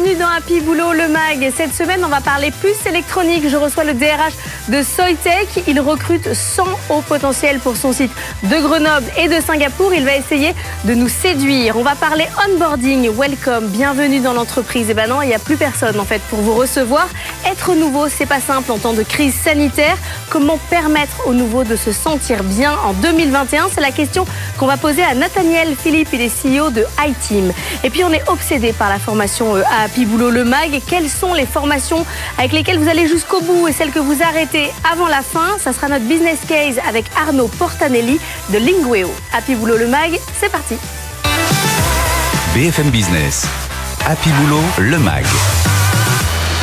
Bienvenue dans Happy Boulot, le MAG. Cette semaine, on va parler plus électronique. Je reçois le DRH de Soitec. Il recrute 100 hauts potentiels pour son site de Grenoble et de Singapour. Il va essayer de nous séduire. On va parler onboarding, welcome, bienvenue dans l'entreprise. Et eh ben non, il n'y a plus personne en fait pour vous recevoir. Être nouveau, c'est pas simple en temps de crise sanitaire. Comment permettre aux nouveaux de se sentir bien en 2021 C'est la question qu'on va poser à Nathaniel Philippe, il est CEO de iTeam. Et puis on est obsédé par la formation euh, à Happy Boulot Le Mag. Quelles sont les formations avec lesquelles vous allez jusqu'au bout et celles que vous arrêtez avant la fin? Ça sera notre business case avec Arnaud Portanelli de Lingueo. Happy Boulot Le Mag, c'est parti. BFM Business. Happy Boulot Le Mag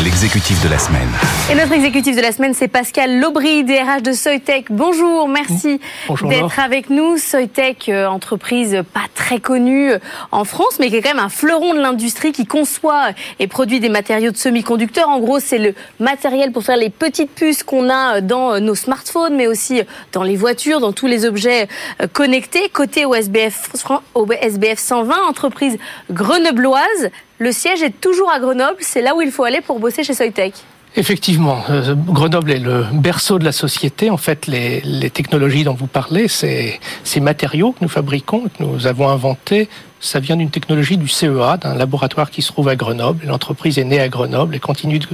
l'exécutif de la semaine. Et notre exécutif de la semaine, c'est Pascal Lobry, DRH de Soitec. Bonjour, merci d'être avec nous. Soitec, euh, entreprise pas très connue euh, en France, mais qui est quand même un fleuron de l'industrie qui conçoit et produit des matériaux de semi-conducteurs. En gros, c'est le matériel pour faire les petites puces qu'on a dans nos smartphones, mais aussi dans les voitures, dans tous les objets euh, connectés. Côté OSBF, OSBF 120, entreprise grenobloise. Le siège est toujours à Grenoble, c'est là où il faut aller pour bosser chez Soitec. Effectivement, euh, Grenoble est le berceau de la société. En fait, les, technologies dont vous parlez, ces, ces matériaux que nous fabriquons, que nous avons inventés, ça vient d'une technologie du CEA, d'un laboratoire qui se trouve à Grenoble. L'entreprise est née à Grenoble et continue de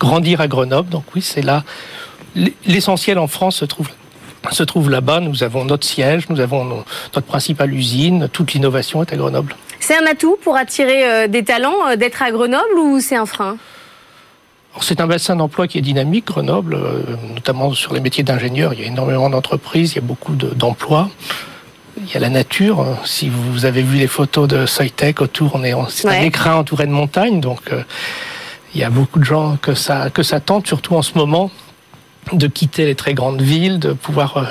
grandir à Grenoble. Donc oui, c'est là. L'essentiel en France se trouve se trouve là-bas. Nous avons notre siège, nous avons notre principale usine, toute l'innovation est à Grenoble. C'est un atout pour attirer euh, des talents euh, d'être à Grenoble ou c'est un frein? C'est un bassin d'emploi qui est dynamique, Grenoble, euh, notamment sur les métiers d'ingénieur. Il y a énormément d'entreprises, il y a beaucoup d'emplois. il y a la nature. Si vous avez vu les photos de Soitec autour, c'est un écrin entouré de montagnes. Donc, il y a beaucoup de gens que ça, que ça tente, surtout en ce moment de quitter les très grandes villes, de pouvoir euh,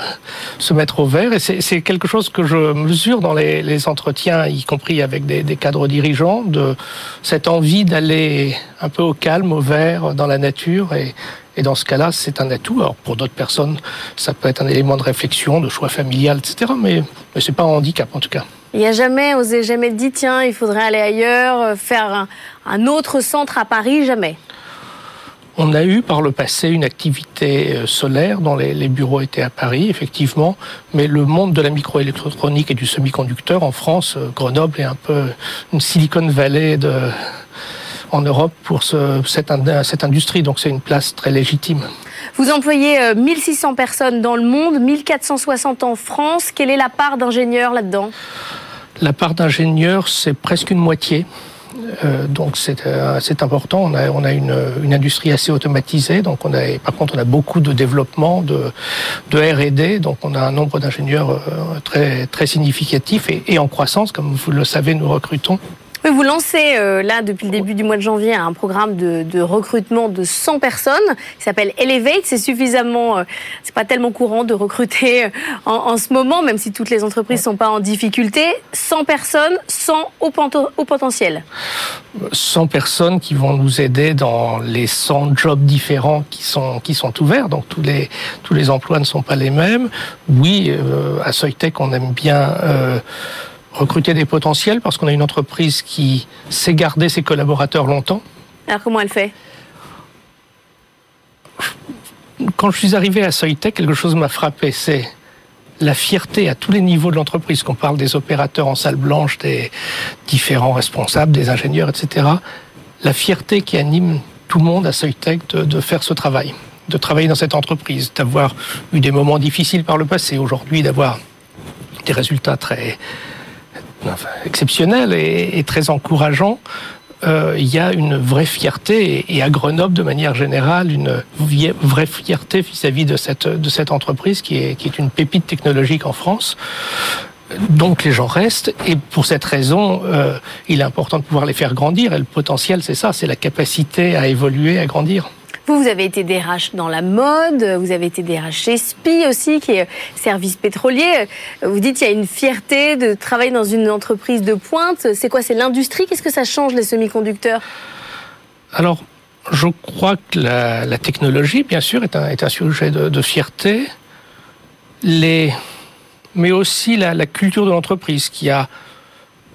se mettre au vert. Et c'est quelque chose que je mesure dans les, entretiens, y compris avec des, cadres dirigeants, de cette envie d'aller un peu au calme, au vert, dans la nature. Et, dans ce cas-là, c'est un atout. Alors pour d'autres personnes, ça peut être un élément de réflexion, de choix familial, etc. Mais, mais c'est pas un handicap en tout cas. Il n'y a jamais, osé jamais dit, tiens, il faudrait aller ailleurs, euh, faire un autre centre à Paris, jamais. On a eu par le passé une activité euh, solaire dont les, bureaux étaient à Paris, effectivement, mais le monde de la microélectronique et du semi-conducteur en France, euh, Grenoble est un peu une Silicon Valley de, en Europe pour ce, cette, cette industrie, donc c'est une place très légitime. Vous employez 1600 euh, personnes dans le monde, 1460 en France. Quelle est la part d'ingénieurs là-dedans? La part d'ingénieurs, c'est presque une moitié. Euh, donc euh, c'est important. On a, une, une, industrie assez automatisée. Donc on a, par contre, on a beaucoup de développement, de, de R&D. Donc on a un nombre d'ingénieurs euh, très très significatif et en croissance, comme vous le savez, nous recrutons vous lancez euh, là depuis le début du mois de janvier un programme de, recrutement de 100 personnes qui s'appelle Elevate. C'est suffisamment, euh, c'est pas tellement courant de recruter euh, en, ce moment, même si toutes les entreprises sont pas en difficulté. 100 personnes, 100 au, au potentiel. 100 personnes qui vont nous aider dans les 100 jobs différents qui sont qui sont ouverts. Donc tous les tous les emplois ne sont pas les mêmes. Oui, à Soitec, on aime bien recruter des potentiels parce qu'on a une entreprise qui sait garder ses collaborateurs longtemps. Alors comment elle fait? Quand je suis arrivé à Soitec, quelque chose m'a frappé, c'est la fierté à tous les niveaux de l'entreprise, qu'on parle des opérateurs en salle blanche, des différents responsables, des ingénieurs, etc. La fierté qui anime tout le monde à Soitec de, de faire ce travail, de travailler dans cette entreprise, d'avoir eu des moments difficiles par le passé, aujourd'hui d'avoir des résultats très exceptionnel et, très encourageant. Euh, il y a une vraie fierté, et, à Grenoble, de manière générale, une vraie fierté vis-à-vis de cette, de cette entreprise qui est, qui est une pépite technologique en France. Donc les gens restent et pour cette raison, euh, il est important de pouvoir les faire grandir et le potentiel c'est ça, c'est la capacité à évoluer, à grandir. Vous, vous avez été DRH dans la mode, vous avez été DRH chez SPI aussi, qui est service pétrolier. Vous dites qu'il y a une fierté de travailler dans une entreprise de pointe. C'est quoi C'est l'industrie? Qu'est-ce que ça change les semi-conducteurs? Alors, je crois que la, technologie, bien sûr, est un, sujet de, fierté, mais aussi la, culture de l'entreprise qui a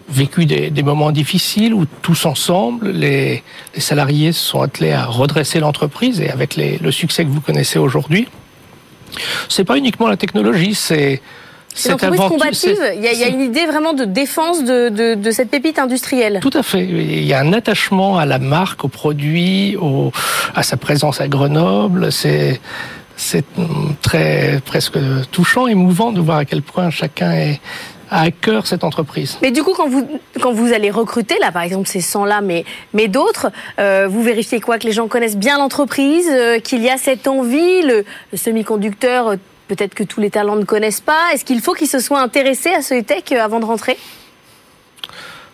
vécu des, moments difficiles où tous ensemble, les, salariés se sont attelés à redresser l'entreprise et avec le succès que vous connaissez aujourd'hui. C'est pas uniquement la technologie, c'est c'est l'entreprise combative. Il y, a, une idée vraiment de défense de, cette pépite industrielle. Tout à fait. Il y a un attachement à la marque, au produit, à sa présence à Grenoble. C'est c'est très presque touchant, émouvant de voir à quel point chacun est à cœur cette entreprise. Mais du coup, quand vous, quand vous allez recruter, là par exemple ces 100-là, mais, mais d'autres, euh, vous vérifiez quoi? Que les gens connaissent bien l'entreprise, euh, qu'il y a cette envie, le, le semi-conducteur peut-être que tous les talents ne connaissent pas. Est-ce qu'il faut qu'ils se soient intéressés à ce tech euh, avant de rentrer?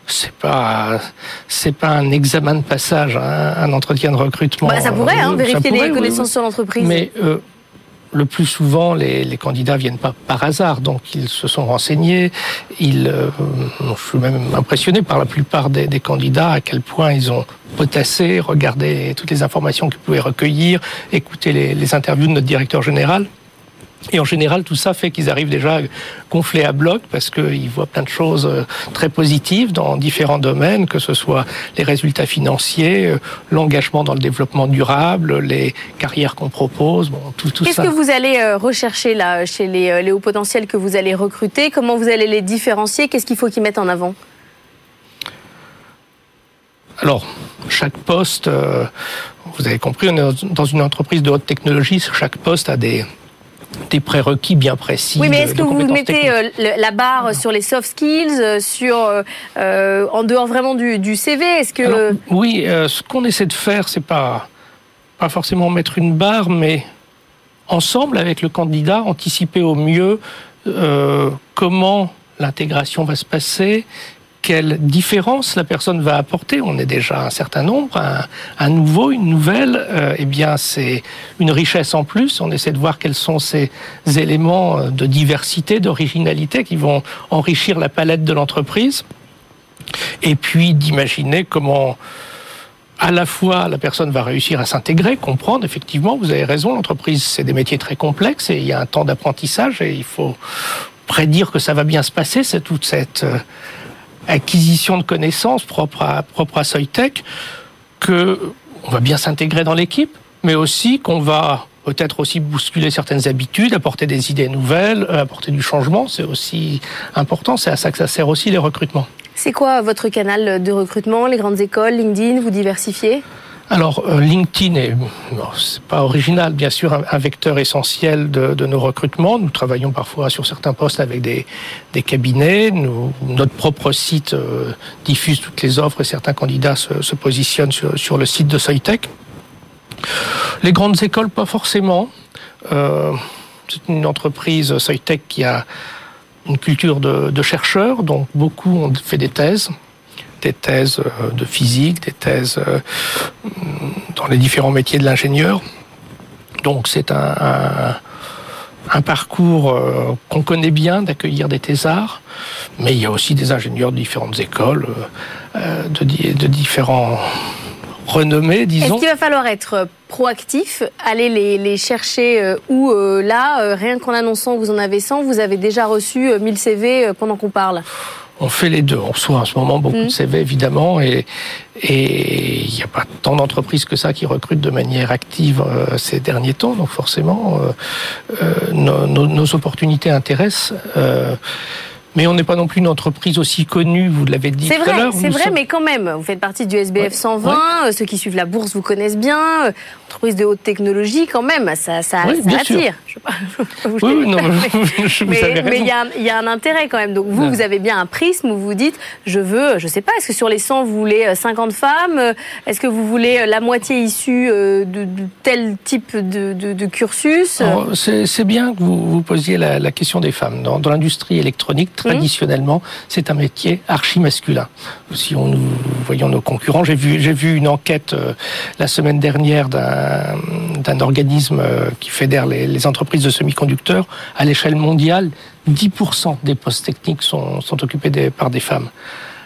C'est pas c'est pas un examen de passage, hein, un entretien de recrutement. Bah, ça pourrait, hein, vérifier les connaissances sur l'entreprise. Mais euh, le plus souvent, les, les, candidats viennent pas par hasard, donc ils se sont renseignés. Ils, euh, je suis même impressionné par la plupart des, des, candidats à quel point ils ont potassé, regardé toutes les informations qu'ils pouvaient recueillir, écouté les, les interviews de notre directeur général. Et en général, tout ça fait qu'ils arrivent déjà gonflés à bloc parce qu'ils voient plein de choses euh, très positives dans différents domaines, que ce soit les résultats financiers, euh, l'engagement dans le développement durable, les carrières qu'on propose, bon, tout, tout ça. Qu'est-ce que vous allez euh, rechercher là chez les, les hauts potentiels que vous allez recruter? Comment vous allez les différencier? Qu'est-ce qu'il faut qu'ils mettent en avant? Alors, chaque poste, vous avez compris, on est dans une entreprise de haute technologie, chaque poste a des, des prérequis bien précis. Oui, mais est-ce que vous mettez euh, la barre sur les soft skills, euh, sur euh, en dehors vraiment du, CV Est-ce que oui, ce qu'on essaie de faire, c'est pas pas forcément mettre une barre, mais ensemble avec le candidat, anticiper au mieux comment l'intégration va se passer, quelle différence la personne va apporter. On est déjà un certain nombre, un, nouveau, une nouvelle. Euh, eh bien, c'est une richesse en plus. On essaie de voir quels sont ces éléments de diversité, d'originalité qui vont enrichir la palette de l'entreprise. Et puis d'imaginer comment à la fois la personne va réussir à s'intégrer, comprendre, effectivement, vous avez raison, l'entreprise, c'est des métiers très complexes et il y a un temps d'apprentissage et il faut prédire que ça va bien se passer, c'est toute cette euh, acquisition de connaissances propre à, propre à Soitec, que on va bien s'intégrer dans l'équipe, mais aussi qu'on va peut-être aussi bousculer certaines habitudes, apporter des idées nouvelles, euh, apporter du changement, c'est aussi important, c'est à ça que ça sert aussi les recrutements. C'est quoi votre canal de recrutement, les grandes écoles, LinkedIn, vous diversifiez? Alors, euh, LinkedIn est, c'est pas original, bien sûr, un, vecteur essentiel de, nos recrutements. Nous travaillons parfois sur certains postes avec des, cabinets. Notre propre site euh, diffuse toutes les offres et certains candidats se, positionnent sur, le site de Soitec. Les grandes écoles, pas forcément. Euh, c'est une entreprise Soitec qui a une culture de, de chercheurs, donc beaucoup ont fait des thèses des thèses euh, de physique, des thèses euh, dans les différents métiers de l'ingénieur. Donc c'est un, un, parcours euh, qu'on connaît bien d'accueillir des thésards, mais il y a aussi des ingénieurs de différentes écoles, de, de différents renommées, disons. Est-ce qu'il va falloir être proactif, aller les, les chercher ou là, rien qu'en annonçant que vous en avez 100, vous avez déjà reçu 1000 CV pendant qu'on parle? On fait les deux. On reçoit en ce moment beaucoup de mm. CV, évidemment, et il n'y a pas tant d'entreprises que ça qui recrutent de manière active euh, ces derniers temps. Donc forcément, euh, euh, nos, opportunités intéressent. Mais on n'est pas non plus une entreprise aussi connue, vous l'avez dit tout vrai, à l'heure. C'est vrai, mais quand même, vous faites partie du SBF 120, ceux qui suivent la bourse vous connaissent bien, entreprise de haute technologie quand même, ça, ça, attire. oui, non, mais il y, y, a un intérêt quand même. Donc vous, vous avez bien un prisme où vous dites, je veux, je sais pas, est-ce que sur les 100, vous voulez 50 euh, femmes euh, Est-ce que vous voulez euh, la moitié issue de, de tel type de, de, de cursus C'est bien que vous, vous posiez la, la, question des femmes. Dans, dans l'industrie électronique, traditionnellement, c'est un métier archi-masculin. Si on nous voyons nos concurrents, j'ai vu, j'ai vu une enquête la semaine dernière d'un d'un organisme euh, qui fédère les, entreprises de semi-conducteurs, à l'échelle mondiale, 10% des postes techniques sont, occupés par des femmes.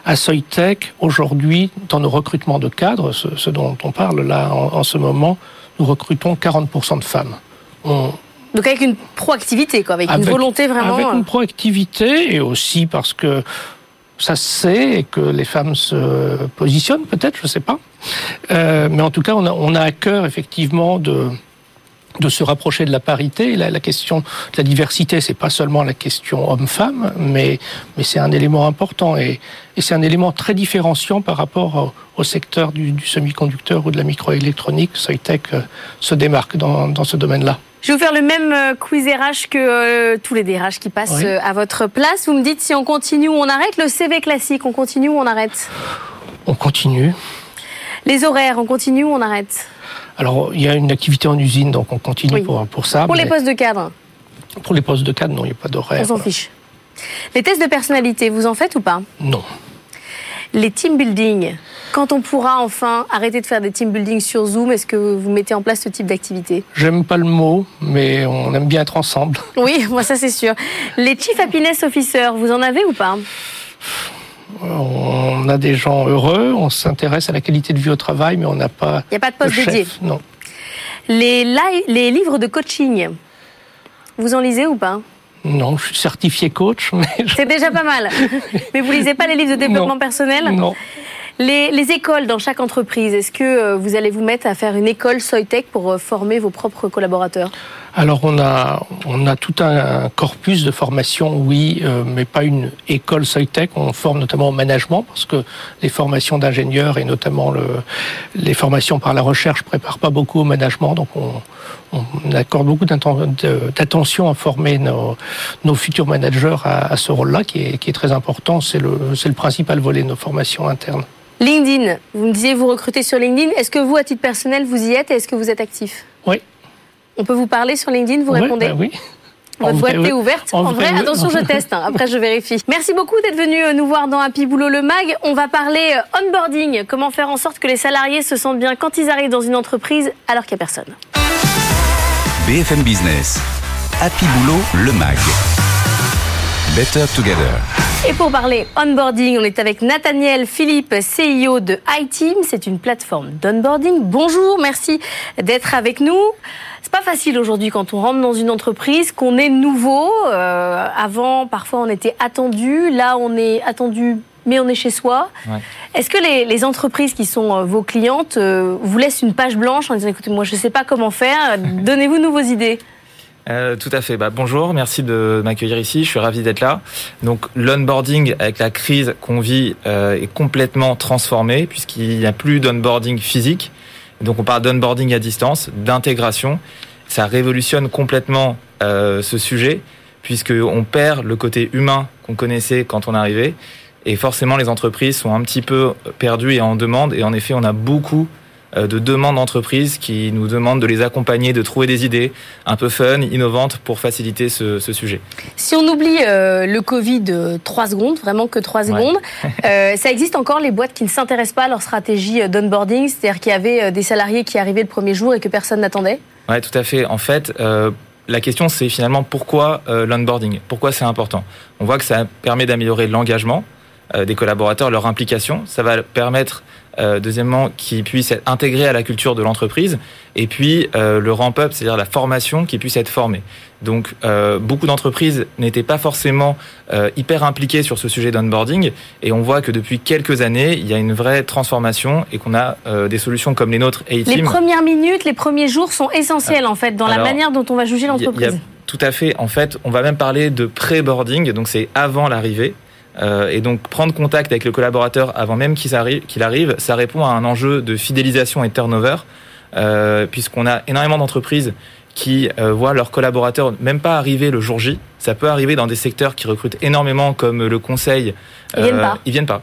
à Soitec, aujourd'hui, dans nos recrutements de cadres, ce, dont on parle là en, ce moment, nous recrutons 40% de femmes. Donc avec une proactivité, quoi, avec, une volonté vraiment. Avec une proactivité et aussi parce que ça se sait et que les femmes se positionnent peut-être, je ne sais pas. Euh, mais en tout cas, on a, on a à cœur effectivement de de se rapprocher de la parité. La, la question de la diversité, c'est pas seulement la question homme-femme, mais, mais c'est un élément important et, et c'est un élément très différenciant par rapport au, secteur du, du semi-conducteur ou de la microélectronique. Soitec euh, se démarque dans, dans ce domaine-là. Je vais vous faire le même euh, quiz RH que euh, tous les DRH qui passent à votre place. Vous me dites si on continue ou on arrête. Le CV classique, on continue ou on arrête On continue. Les horaires, on continue ou on arrête alors, il y a une activité en usine, donc on continue pour, pour ça. Pour les postes de cadre Pour les postes de cadre, non, il n'y a pas d'horaire. On s'en fiche. Les tests de personnalité, vous en faites ou pas Non. Les team building, quand on pourra enfin arrêter de faire des team building sur Zoom, est-ce que vous mettez en place ce type d'activité? J'aime pas le mot, mais on aime bien être ensemble. Oui, moi ça c'est sûr. Les Chief Happiness Officers, vous en avez ou pas? On a des gens heureux, on s'intéresse à la qualité de vie au travail, mais on n'a pas. Il n'y a pas de poste dédié. Non. Les, les livres de coaching, vous en lisez ou pas? Non, je suis certifié coach. C'est déjà pas mal. mais vous lisez pas les livres de développement personnel? Non. Les, les, écoles dans chaque entreprise, est-ce que euh, vous allez vous mettre à faire une école Soitec pour euh, former vos propres collaborateurs? Alors on a on tout un corpus de formation, oui, euh, mais pas une école Soitec. On forme notamment au management parce que les formations d'ingénieurs et notamment le, les formations par la recherche préparent pas beaucoup au management, donc on, accorde beaucoup d'attention à former nos, futurs managers à, ce rôle-là, qui est, très important. C'est le principal volet de nos formations internes. LinkedIn, vous me disiez vous recrutez sur LinkedIn. Est-ce que vous, à titre personnel, vous y êtes et est-ce que vous êtes actif? Oui. On peut vous parler sur LinkedIn, vous répondez? bah Oui. Votre boîte est ouverte. En, vrai, attention, je teste. Hein. Après, je vérifie. Merci beaucoup d'être venu euh, nous voir dans Happy Boulot le Mag. On va parler euh, onboarding. Comment faire en sorte que les salariés se sentent bien quand ils arrivent dans une entreprise alors qu'il n'y a personne? BFM Business. Happy Boulot le Mag. Better Together. Et pour parler onboarding, on est avec Nathaniel Philippe, CEO de iTeam. C'est une plateforme d'onboarding. Bonjour, merci d'être avec nous. C'est pas facile aujourd'hui quand on rentre dans une entreprise, qu'on est nouveau. Euh, avant, parfois, on était attendu. Là, on est attendu mais on est chez soi. Est-ce que les, entreprises qui sont euh, vos clientes euh, vous laissent une page blanche en disant écoutez, moi je ne sais pas comment faire, donnez-vous de nouveaux idées euh, tout à fait. Bah, bonjour, merci de m'accueillir ici. Je suis ravi d'être là. Donc l'onboarding avec la crise qu'on vit euh, est complètement transformé puisqu'il n'y a plus d'onboarding physique. Donc on parle d'onboarding à distance, d'intégration. Ça révolutionne complètement euh, ce sujet puisqu'on perd le côté humain qu'on connaissait quand on arrivait. Et forcément, les entreprises sont un petit peu perdues et en demande. Et en effet, on a beaucoup de demandes d'entreprises qui nous demandent de les accompagner, de trouver des idées un peu fun, innovantes pour faciliter ce, sujet. Si on oublie euh, le Covid, euh, trois secondes, vraiment que trois secondes, ça existe encore les boîtes qui ne s'intéressent pas à leur stratégie d'onboarding, c'est-à-dire qu'il y avait des salariés qui arrivaient le premier jour et que personne n'attendait? Oui, tout à fait. En fait, la question, c'est finalement pourquoi l'onboarding? Pourquoi c'est important? On voit que ça permet d'améliorer l'engagement des collaborateurs, leur implication. Ça va permettre euh, deuxièmement, qui puisse être intégré à la culture de l'entreprise, et puis euh, le ramp-up, c'est-à-dire la formation qui puisse être formée. Donc, euh, beaucoup d'entreprises n'étaient pas forcément hyper impliquées sur ce sujet d'onboarding, et on voit que depuis quelques années, il y a une vraie transformation et qu'on a des solutions comme les nôtres. Et les premières minutes, les premiers jours sont essentiels en fait dans la manière dont on va juger l'entreprise. Tout à fait. En fait, on va même parler de pré-boarding, donc c'est avant l'arrivée. Euh, et donc prendre contact avec le collaborateur avant même qu'il arrive, arrive, ça répond à un enjeu de fidélisation et turnover, euh, puisqu'on a énormément d'entreprises qui euh, voient leurs collaborateurs même pas arriver le jour J. Ça peut arriver dans des secteurs qui recrutent énormément, comme le conseil. Ils viennent pas. Ils viennent pas.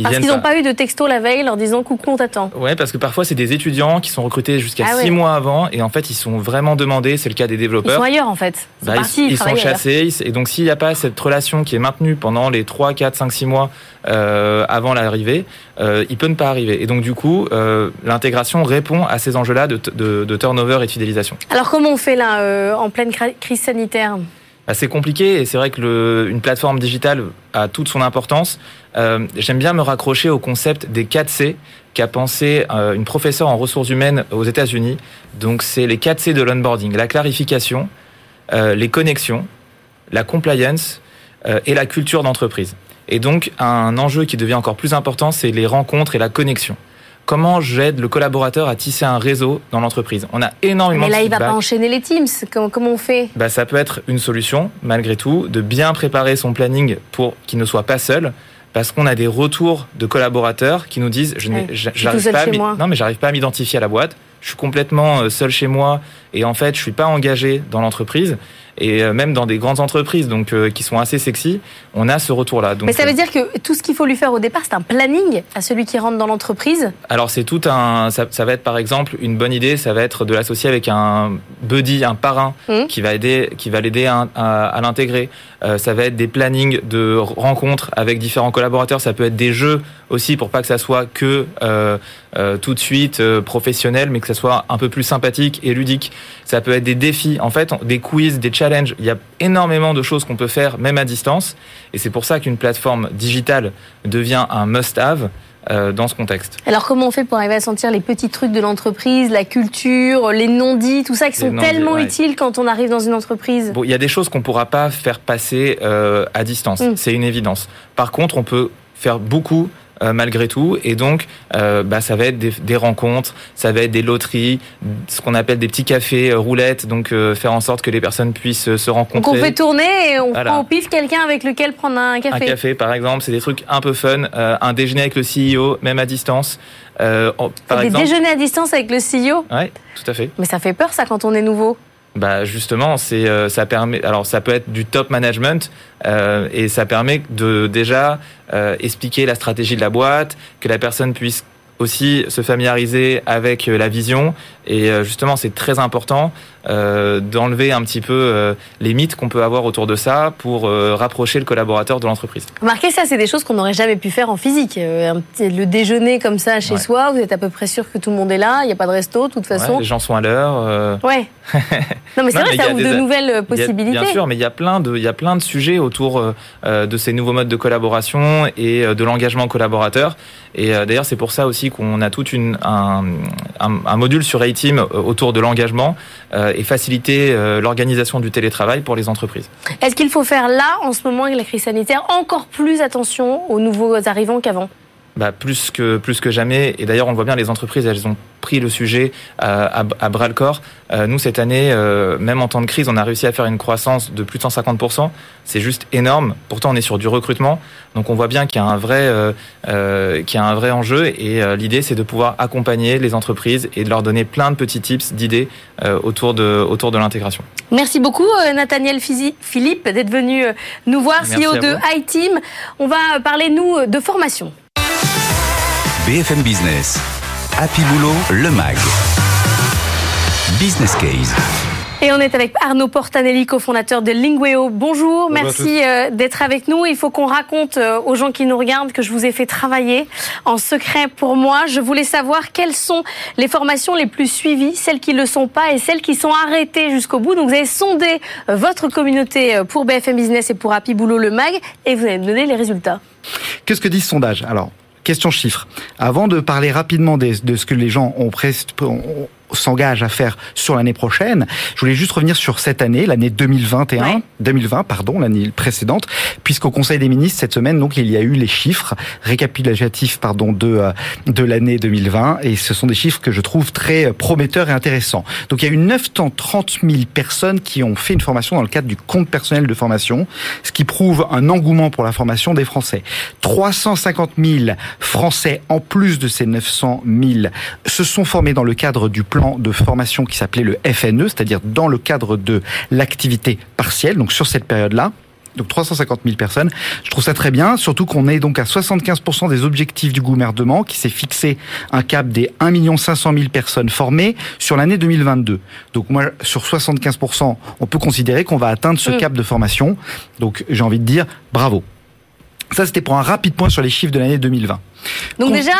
Parce qu'ils n'ont pas eu de texto la veille leur disant coucou, on t'attend. Ouais, parce que parfois c'est des étudiants qui sont recrutés jusqu'à ah six mois avant et en fait ils sont vraiment demandés. C'est le cas des développeurs. Ils sont ailleurs en fait. Ils, bah, ils, sont chassés et donc s'il n'y a pas cette relation qui est maintenue pendant les 3, 4, 5, 6 mois euh, avant l'arrivée, euh, il peut ne pas arriver. Et donc du coup, euh, l'intégration répond à ces enjeux-là de, de, de, turnover et de fidélisation. Alors comment on fait là euh, en pleine crise sanitaire? C'est compliqué et c'est vrai que le, une plateforme digitale a toute son importance. Euh, J'aime bien me raccrocher au concept des 4 C qu'a pensé euh, une professeure en ressources humaines aux États-Unis. Donc c'est les 4 C de l'onboarding la clarification, euh, les connexions, la compliance et la culture d'entreprise. Et donc un enjeu qui devient encore plus important, c'est les rencontres et la connexion comment j'aide le collaborateur à tisser un réseau dans l'entreprise. On a énormément Mais là, de il va pas enchaîner les Teams. Comment, comment on fait? Bah, ça peut être une solution, malgré tout, de bien préparer son planning pour qu'il ne soit pas seul. Parce qu'on a des retours de collaborateurs qui nous disent je Ouais, j'arrive pas à non mais j'arrive pas à m'identifier à la boîte je suis complètement euh, seul chez moi et en fait je suis pas engagé dans l'entreprise et euh, même dans des grandes entreprises donc euh, qui sont assez sexy on a ce retour là donc Mais ça euh, veut dire que tout ce qu'il faut lui faire au départ, c'est un planning à celui qui rentre dans l'entreprise. Alors c'est tout un, ça, ça va être par exemple une bonne idée, ça va être de l'associer avec un buddy, un parrain Mhm. qui va aider, qui va l'aider à, à- à l'intégrer. Euh, ça va être des plannings de rencontres avec différents collaborateurs. Ça peut être des jeux aussi pour pas que ça soit que euh, euh, tout de suite euh, professionnel, mais que ça soit un peu plus sympathique et ludique. Ça peut être des défis, en fait, des quiz, des challenges. Il y a énormément de choses qu'on peut faire même à distance, et c'est pour ça qu'une plateforme digitale devient un must-have. euh, dans ce contexte. Alors comment on fait pour arriver à sentir les petits trucs de l'entreprise, la culture, les non-dits, tout ça qui sont tellement ouais. utiles quand on arrive dans une entreprise? Bon, il y a des choses qu'on pourra pas faire passer euh, à distance, Mm. c'est une évidence. Par contre, on peut faire beaucoup malgré tout, et donc euh, bah, ça va être des, des rencontres, ça va être des loteries, ce qu'on appelle des petits cafés euh, roulettes, donc euh, faire en sorte que les personnes puissent euh, se Donc rencontrer. on fait tourner et on Voilà. prend au pif quelqu'un avec lequel prendre un un café. café, par exemple, c'est des trucs un peu fun. Euh, un déjeuner avec le CEO, même à distance. Euh, par des exemple, déjeuners à distance avec le CEO. ouais, tout à fait. Mais ça fait peur ça quand on est nouveau. Bah justement, c'est euh, ça permet. Alors ça peut être du top management euh, et ça permet de déjà euh, expliquer la stratégie de la boîte, que la personne puisse aussi se familiariser avec euh, la vision et euh, justement c'est très important euh, d'enlever un petit peu euh, les mythes qu'on peut avoir autour de ça pour euh, rapprocher le collaborateur de l'entreprise. Remarquez ça, c'est des choses qu'on n'aurait jamais pu faire en physique. Un petit- le déjeuner comme ça chez Ouais. soi, vous êtes à peu près sûr que tout le monde est là, il n'y a pas de resto de toute Ouais, façon. les gens sont à l'heure. euh, Ouais. Non mais c'est vrai, mais ça ouvre des- de nouvelles euh, a- possibilités. bien sûr, mais il y a plein de, il y a plein de sujets autour euh, euh, de ces nouveaux modes de collaboration et euh, de l'engagement collaborateur. Et euh, d'ailleurs, c'est pour ça aussi qu'on a tout un, un, un module sur A-Team autour de l'engagement et faciliter l'organisation du télétravail pour les entreprises. Est-ce qu'il faut faire là, en ce moment, avec la crise sanitaire, encore plus attention aux nouveaux arrivants qu'avant? Bah, plus que plus que jamais. Et d'ailleurs, on le voit bien, les entreprises, elles ont pris le sujet euh, à, à bras le corps. Euh, nous, cette année, euh, même en temps de crise, on a réussi à faire une croissance de plus de 150%. C'est juste énorme. Pourtant, on est sur du recrutement, donc on voit bien qu'il y a un vrai, euh, euh, qu'il y a un vrai enjeu. Et euh, l'idée, c'est de pouvoir accompagner les entreprises et de leur donner plein de petits tips, d'idées euh, autour de autour de l'intégration. Merci beaucoup, euh, Nathaniel Fizi- Philippe, d'être venu nous voir, Merci CEO de iTeam. On va parler, nous, de formation. BFM Business. Happy Boulot, le MAG. Business Case. Et on est avec Arnaud Portanelli, cofondateur de Lingueo. Bonjour, Bonjour merci euh, d'être avec nous. Il faut qu'on raconte euh, aux gens qui nous regardent que je vous ai fait travailler en secret pour moi. Je voulais savoir quelles sont les formations les plus suivies, celles qui ne le sont pas et celles qui sont arrêtées jusqu'au bout. Donc vous avez sondé euh, votre communauté pour BFM Business et pour Happy Boulot le Mag et vous allez me donner les résultats. Qu'est-ce que dit ce sondage? Alors, question chiffre. Avant de parler rapidement de ce que les gens ont pres- ont- s'engagent à faire sur l'année prochaine, je voulais juste revenir sur cette année, l'année 2021, Ouais. 2020, pardon, l'année précédente, puisqu'au Conseil des ministres cette semaine, donc il y a eu les chiffres récapitulatifs, pardon, de euh, de l'année 2020, et ce sont des chiffres que je trouve très euh, prometteurs et intéressants. Donc il y a eu 930 000 personnes qui ont fait une formation dans le cadre du compte personnel de formation, ce qui prouve un engouement pour la formation des Français. 350 000 Français, en plus de ces 900 000, se sont formés dans le cadre du plan de formation qui s'appelait le FNE, c'est-à-dire dans le cadre de l'activité partielle, donc sur cette période-là. Donc 350 000 personnes. Je trouve ça très bien, surtout qu'on est donc à 75% des objectifs du gouvernement qui s'est fixé un cap des 1 500 000 personnes formées sur l'année 2022. Donc moi, sur 75%, on peut considérer qu'on va atteindre ce Mm. cap de formation. Donc j'ai envie de dire bravo. Ça, c'était pour un rapide point sur les chiffres de l'année 2020. Donc Con- déjà,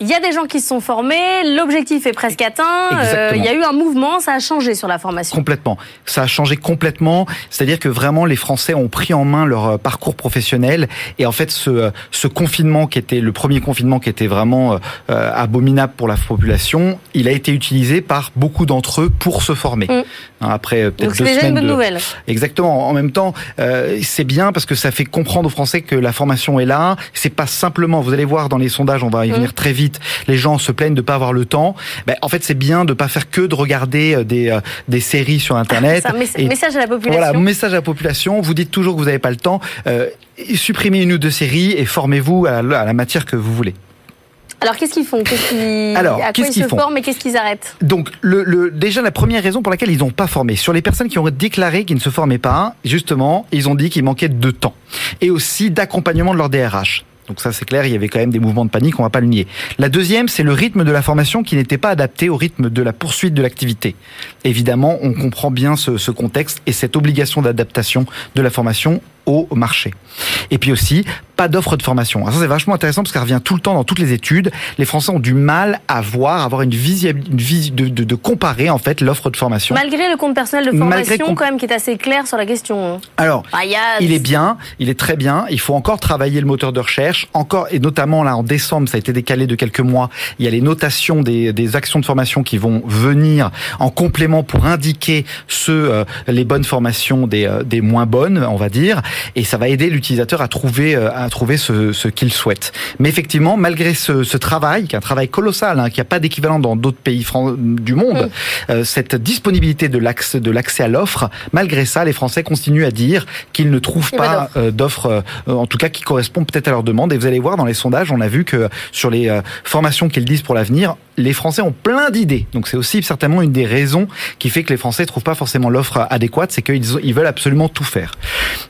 il y a des gens qui se sont formés, l'objectif est presque atteint, euh, il y a eu un mouvement, ça a changé sur la formation. Complètement. Ça a changé complètement. C'est-à-dire que vraiment les Français ont pris en main leur euh, parcours professionnel et en fait ce, euh, ce confinement qui était le premier confinement qui était vraiment euh, euh, abominable pour la population, il a été utilisé par beaucoup d'entre eux pour se former. Mm. Hein, Après peut-être Donc deux c'est déjà une semaines bonne de, nouvelle. Exactement. En même temps, euh, c'est bien parce que ça fait comprendre aux Français que la formation est là. C'est pas simplement. Vous allez voir dans les sondages, on va y Mm. venir très vite. Les gens se plaignent de pas avoir le temps. Ben, en fait, c'est bien de pas faire que de regarder euh, des euh, des séries sur Internet. C'est un message à la population. voilà, message à la population. Vous dites toujours que vous n'avez pas le temps. Euh, supprimez une ou deux séries et formez-vous à la, à la matière que vous voulez. Alors qu'est-ce qu'ils font? Qu'est-ce qu'ils- Alors, À quoi ils se font? forment et qu'est-ce qu'ils arrêtent? Donc, le, le, déjà, la première raison pour laquelle ils n'ont pas formé, sur les personnes qui ont déclaré qu'ils ne se formaient pas, justement, ils ont dit qu'il manquait de temps et aussi d'accompagnement de leur DRH. Donc ça c'est clair, il y avait quand même des mouvements de panique, on va pas le nier. La deuxième, c'est le rythme de la formation qui n'était pas adapté au rythme de la poursuite de l'activité. Évidemment, on comprend bien ce, ce contexte et cette obligation d'adaptation de la formation au marché. Et puis aussi, pas d'offre de formation. Alors ça c'est vachement intéressant parce que ça revient tout le temps dans toutes les études. Les Français ont du mal à voir, à avoir une vision, une vis- de, de, de comparer en fait l'offre de formation. Malgré le compte personnel de formation, quand même, qui est assez clair sur la question. hein. Alors, Ah, il y a- il est bien, il est très bien. Il faut encore travailler le moteur de recherche, encore et notamment là en décembre, ça a été décalé de quelques mois. Il y a les notations des, des actions de formation qui vont venir en complément pour indiquer ce euh, les bonnes formations des, euh, des moins bonnes, on va dire, et ça va aider l'utilisateur à trouver euh, à trouver ce, ce qu'il souhaite. Mais effectivement, malgré ce, ce travail, qui est un travail colossal, hein, qui n'a pas d'équivalent dans d'autres pays du monde, euh, cette disponibilité de l'accès de l'accès à l'offre, malgré ça, les Français continuent à dire qu'ils ne trouvent Il pas euh, d'offres, euh, en tout cas qui correspondent peut-être à leur demande. Et vous allez voir dans les sondages, on a vu que sur les euh, formations qu'ils disent pour l'avenir, les Français ont plein d'idées. Donc c'est aussi certainement une des raisons qui fait que les Français trouvent pas forcément l'offre adéquate, c'est qu'ils ils veulent absolument tout faire.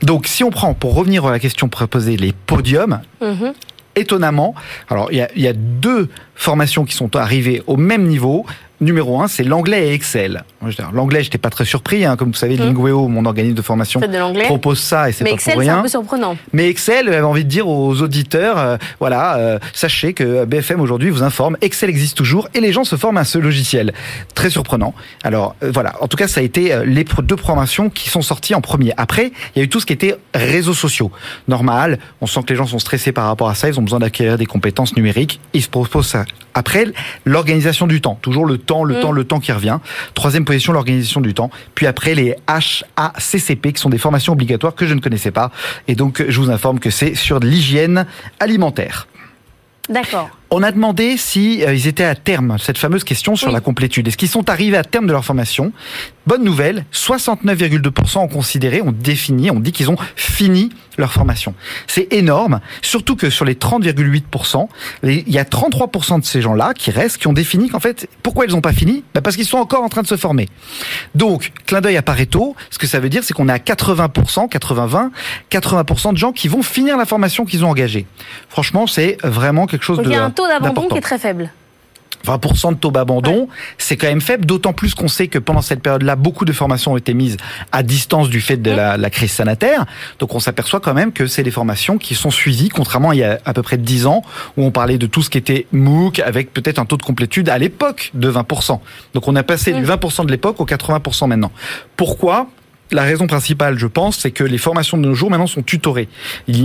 Donc si on prend, pour revenir à la question proposée, les podiums, Mhm. étonnamment, alors il y a, il y a deux formations qui sont arrivées au même niveau. Numéro un, c'est l'anglais et Excel. L'anglais, j'étais pas très surpris, hein, comme vous savez, Mhm. Lingueo, mon organisme de formation, de propose ça et c'est Mais pas Excel, pour c'est rien. un peu surprenant. Mais Excel, j'avais envie de dire aux auditeurs, euh, voilà, euh, sachez que BFM aujourd'hui vous informe, Excel existe toujours et les gens se forment à ce logiciel. Très surprenant. Alors euh, voilà, en tout cas ça a été les deux programmations qui sont sorties en premier. Après, il y a eu tout ce qui était réseaux sociaux. Normal, on sent que les gens sont stressés par rapport à ça, ils ont besoin d'acquérir des compétences numériques, ils se proposent ça. Après, l'organisation du temps, toujours le temps, le Mm. temps, le temps qui revient. Troisième position, l'organisation du temps. Puis après, les HACCP, qui sont des formations obligatoires que je ne connaissais pas. Et donc, je vous informe que c'est sur l'hygiène alimentaire. D'accord. On a demandé si euh, ils étaient à terme, cette fameuse question sur Oui. la complétude. Est-ce qu'ils sont arrivés à terme de leur formation? Bonne nouvelle, 69,2% ont considéré, ont défini, ont dit qu'ils ont fini leur formation. C'est énorme, surtout que sur les 30,8%, les- il y a 33% de ces gens-là qui restent, qui ont défini qu'en fait, pourquoi ils n'ont pas fini? Bah Parce qu'ils sont encore en train de se former. Donc, clin d'œil à Pareto, ce que ça veut dire, c'est qu'on est à 80%, 80-20, 80% de gens qui vont finir la formation qu'ils ont engagée. Franchement, c'est vraiment quelque chose de taux d'abandon qui est très faible. 20% de taux d'abandon, c'est quand même faible, d'autant plus qu'on sait que pendant cette période-là, beaucoup de formations ont été mises à distance du fait de la, la crise sanitaire. Donc on s'aperçoit quand même que c'est des formations qui sont suivies, contrairement à il y a à peu près 10 ans, où on parlait de tout ce qui était MOOC, avec peut-être un taux de complétude à l'époque de 20%. Donc on a passé du 20% de l'époque au 80% maintenant. Pourquoi? La raison principale, je pense, c'est que les formations de nos jours maintenant sont tutorées.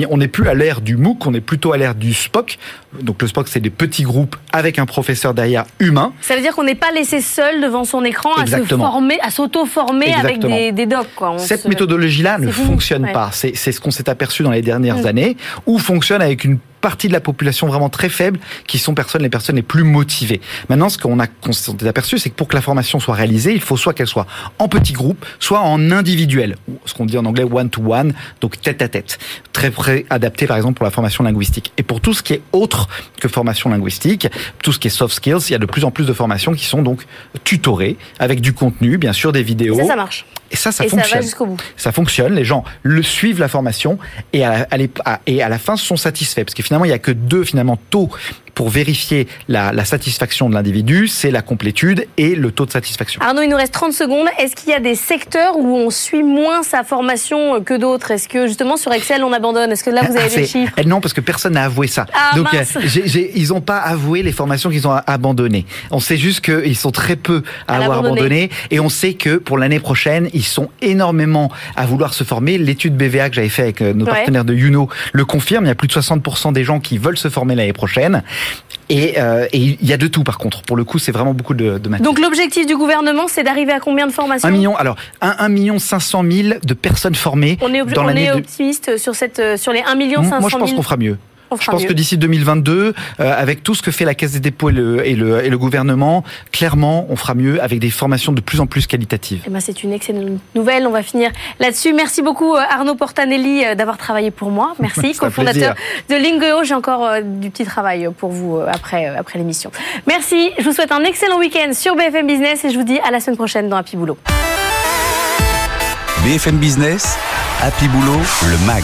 On n'est plus à l'ère du MOOC, on est plutôt à l'ère du SPOC. Donc le SPOC, c'est des petits groupes avec un professeur derrière humain. Ça veut dire qu'on n'est pas laissé seul devant son écran à se former, à s'auto-former avec des, des docs. Quoi. Cette se- méthodologie-là ne fonctionne ouais. pas. C'est c'est ce qu'on s'est aperçu dans les dernières Mm. années, ou fonctionne avec une partie de la population vraiment très faible, qui sont personnes, les personnes les plus motivées. Maintenant, ce qu'on a s'est aperçu, c'est que pour que la formation soit réalisée, il faut soit qu'elle soit en petits groupes, soit en individuel, ce qu'on dit en anglais one-to-one, donc tête à tête, très près adapté par exemple pour la formation linguistique. Et pour tout ce qui est autre que formation linguistique, tout ce qui est soft skills, il y a de plus en plus de formations qui sont donc tutorées avec du contenu, bien sûr des vidéos. Et ça, ça marche. Et ça, ça et ça fonctionne va jusqu'au bout. ça fonctionne, les gens le suivent la formation et à, la- à- et à la fin sont satisfaits parce que finalement il y a que deux finalement taux pour vérifier la, la satisfaction de l'individu, c'est la complétude et le taux de satisfaction. Arnaud, il nous reste 30 secondes. Est-ce qu'il y a des secteurs où on suit moins sa formation que d'autres? Est-ce que justement sur Excel on abandonne? Est-ce que là vous avez Ah, des chiffres? eh Non, parce que personne n'a avoué ça. Ah, Donc, mince. euh, j'ai- ils n'ont pas avoué les formations qu'ils ont abandonnées. On sait juste qu'ils sont très peu à, À avoir abandonné. Et on sait que pour l'année prochaine, ils sont énormément à vouloir se former. L'étude BVA que j'avais fait avec euh, nos Ouais. partenaires de Juno le confirme. Il y a plus de 60% des gens qui veulent se former l'année prochaine. Et, euh, et il y a de tout, par contre. Pour le coup, c'est vraiment beaucoup de, de matière. Donc l'objectif du gouvernement, c'est d'arriver à combien de formations Un million, alors, un, un million cinq cent mille de personnes formées On est, dans on est de- optimiste sur, cette, euh, sur les 1 million 500 000 Moi, je pense qu'on fera mieux. On Je pense mieux. que d'ici 2022, euh, avec tout ce que fait la Caisse des dépôts et le, et, le, et le gouvernement, clairement, on fera mieux avec des formations de plus en plus qualitatives. Eh ben, c'est une excellente nouvelle. On va finir là-dessus. Merci beaucoup euh, Arnaud Portanelli euh, d'avoir travaillé pour moi. Merci, cofondateur de Lingeo. J'ai encore euh, du petit travail pour vous euh, après, après l'émission. Merci. Je vous souhaite un excellent week-end sur BFM Business et je vous dis à la semaine prochaine dans Happy Boulot. BFM Business, Happy Boulot, le MAG.